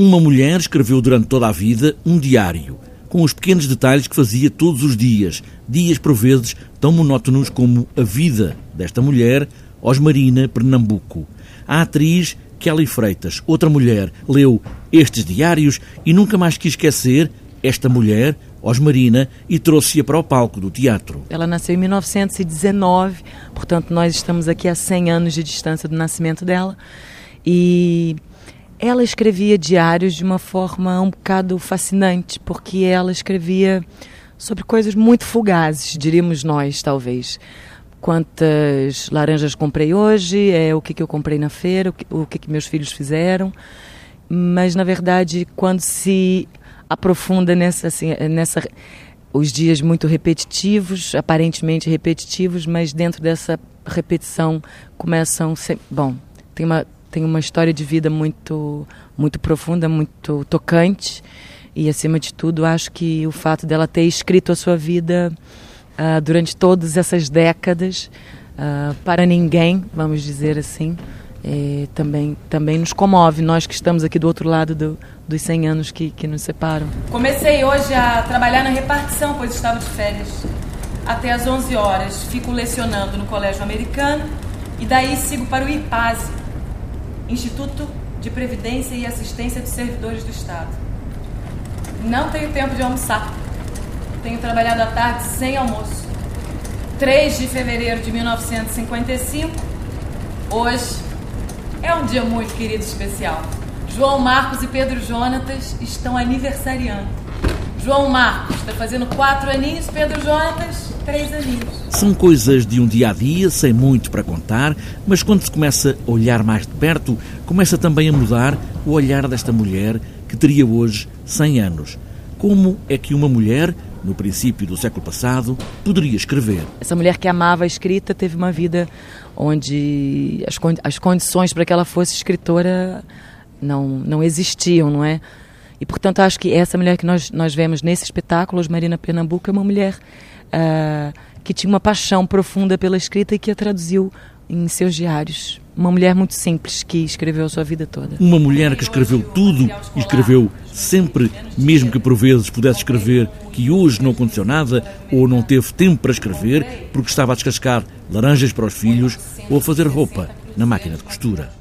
Uma mulher escreveu durante toda a vida um diário, com os pequenos detalhes que fazia todos os dias, dias por vezes tão monótonos como a vida desta mulher, Osmarina Pernambuco. A atriz Kelly Freitas, outra mulher, leu estes diários e nunca mais quis esquecer esta mulher, Osmarina, e trouxe-a para o palco do teatro. Ela nasceu em 1919, portanto nós estamos aqui a 100 anos de distância do nascimento dela. E ela escrevia diários de uma forma um bocado fascinante, porque ela escrevia sobre coisas muito fugazes, diríamos nós, talvez. Quantas laranjas comprei hoje, é o que, que eu comprei na feira, o que, o que, que meus filhos fizeram. Mas, na verdade, quando se aprofunda nessa, assim, nessa os dias muito repetitivos, aparentemente repetitivos, mas dentro dessa repetição começam, bom, tem uma tem uma história de vida muito, muito profunda, muito tocante. E, acima de tudo, acho que o fato dela ter escrito a sua vida uh, durante todas essas décadas, uh, para ninguém, vamos dizer assim, é, também, também nos comove, nós que estamos aqui do outro lado do, dos 100 anos que, que nos separam. Comecei hoje a trabalhar na repartição, pois estava de férias. Até às 11 horas fico lecionando no Colégio Americano e daí sigo para o IPASE, Instituto de Previdência e Assistência de Servidores do Estado. Não tenho tempo de almoçar. Tenho trabalhado à tarde sem almoço. 3 de fevereiro de 1955. Hoje é um dia muito querido e especial. João Marcos e Pedro Jonatas estão aniversariando. João Marcos está fazendo quatro aninhos, Pedro Jonatas, três aninhos. São coisas de um dia a dia, sem muito para contar, mas quando se começa a olhar mais de perto, começa também a mudar o olhar desta mulher que teria hoje 100 anos. Como é que uma mulher, no princípio do século passado, poderia escrever? Essa mulher que amava a escrita teve uma vida onde as, as condições para que ela fosse escritora não, não existiam, não é? E, portanto, acho que essa mulher que nós, nós vemos nesse espetáculo, Marina Pernambuco, é uma mulher uh, que tinha uma paixão profunda pela escrita e que a traduziu em seus diários. Uma mulher muito simples que escreveu a sua vida toda. Uma mulher que escreveu tudo escreveu sempre, mesmo que por vezes pudesse escrever que hoje não aconteceu nada ou não teve tempo para escrever porque estava a descascar laranjas para os filhos ou a fazer roupa na máquina de costura.